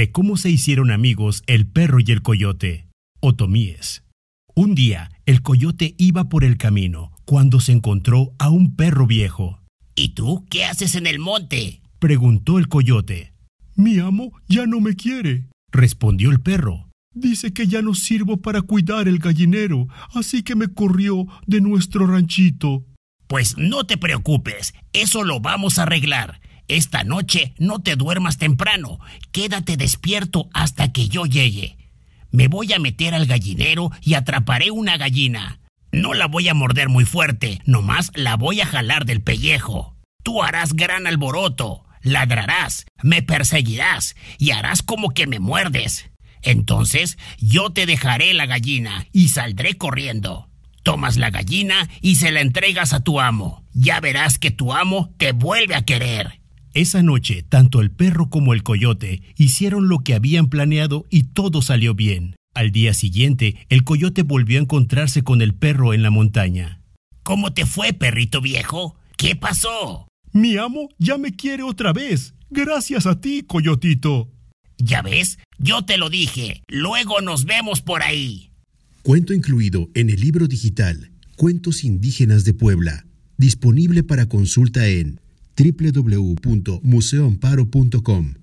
de cómo se hicieron amigos el perro y el coyote. Otomíes. Un día, el coyote iba por el camino cuando se encontró a un perro viejo. ¿Y tú qué haces en el monte? preguntó el coyote. Mi amo ya no me quiere, respondió el perro. Dice que ya no sirvo para cuidar el gallinero, así que me corrió de nuestro ranchito. Pues no te preocupes, eso lo vamos a arreglar. Esta noche no te duermas temprano, quédate despierto hasta que yo llegue. Me voy a meter al gallinero y atraparé una gallina. No la voy a morder muy fuerte, nomás la voy a jalar del pellejo. Tú harás gran alboroto, ladrarás, me perseguirás y harás como que me muerdes. Entonces yo te dejaré la gallina y saldré corriendo. Tomas la gallina y se la entregas a tu amo. Ya verás que tu amo te vuelve a querer. Esa noche, tanto el perro como el coyote hicieron lo que habían planeado y todo salió bien. Al día siguiente, el coyote volvió a encontrarse con el perro en la montaña. ¿Cómo te fue, perrito viejo? ¿Qué pasó? Mi amo ya me quiere otra vez. Gracias a ti, coyotito. Ya ves, yo te lo dije. Luego nos vemos por ahí. Cuento incluido en el libro digital Cuentos Indígenas de Puebla, disponible para consulta en www.museoamparo.com.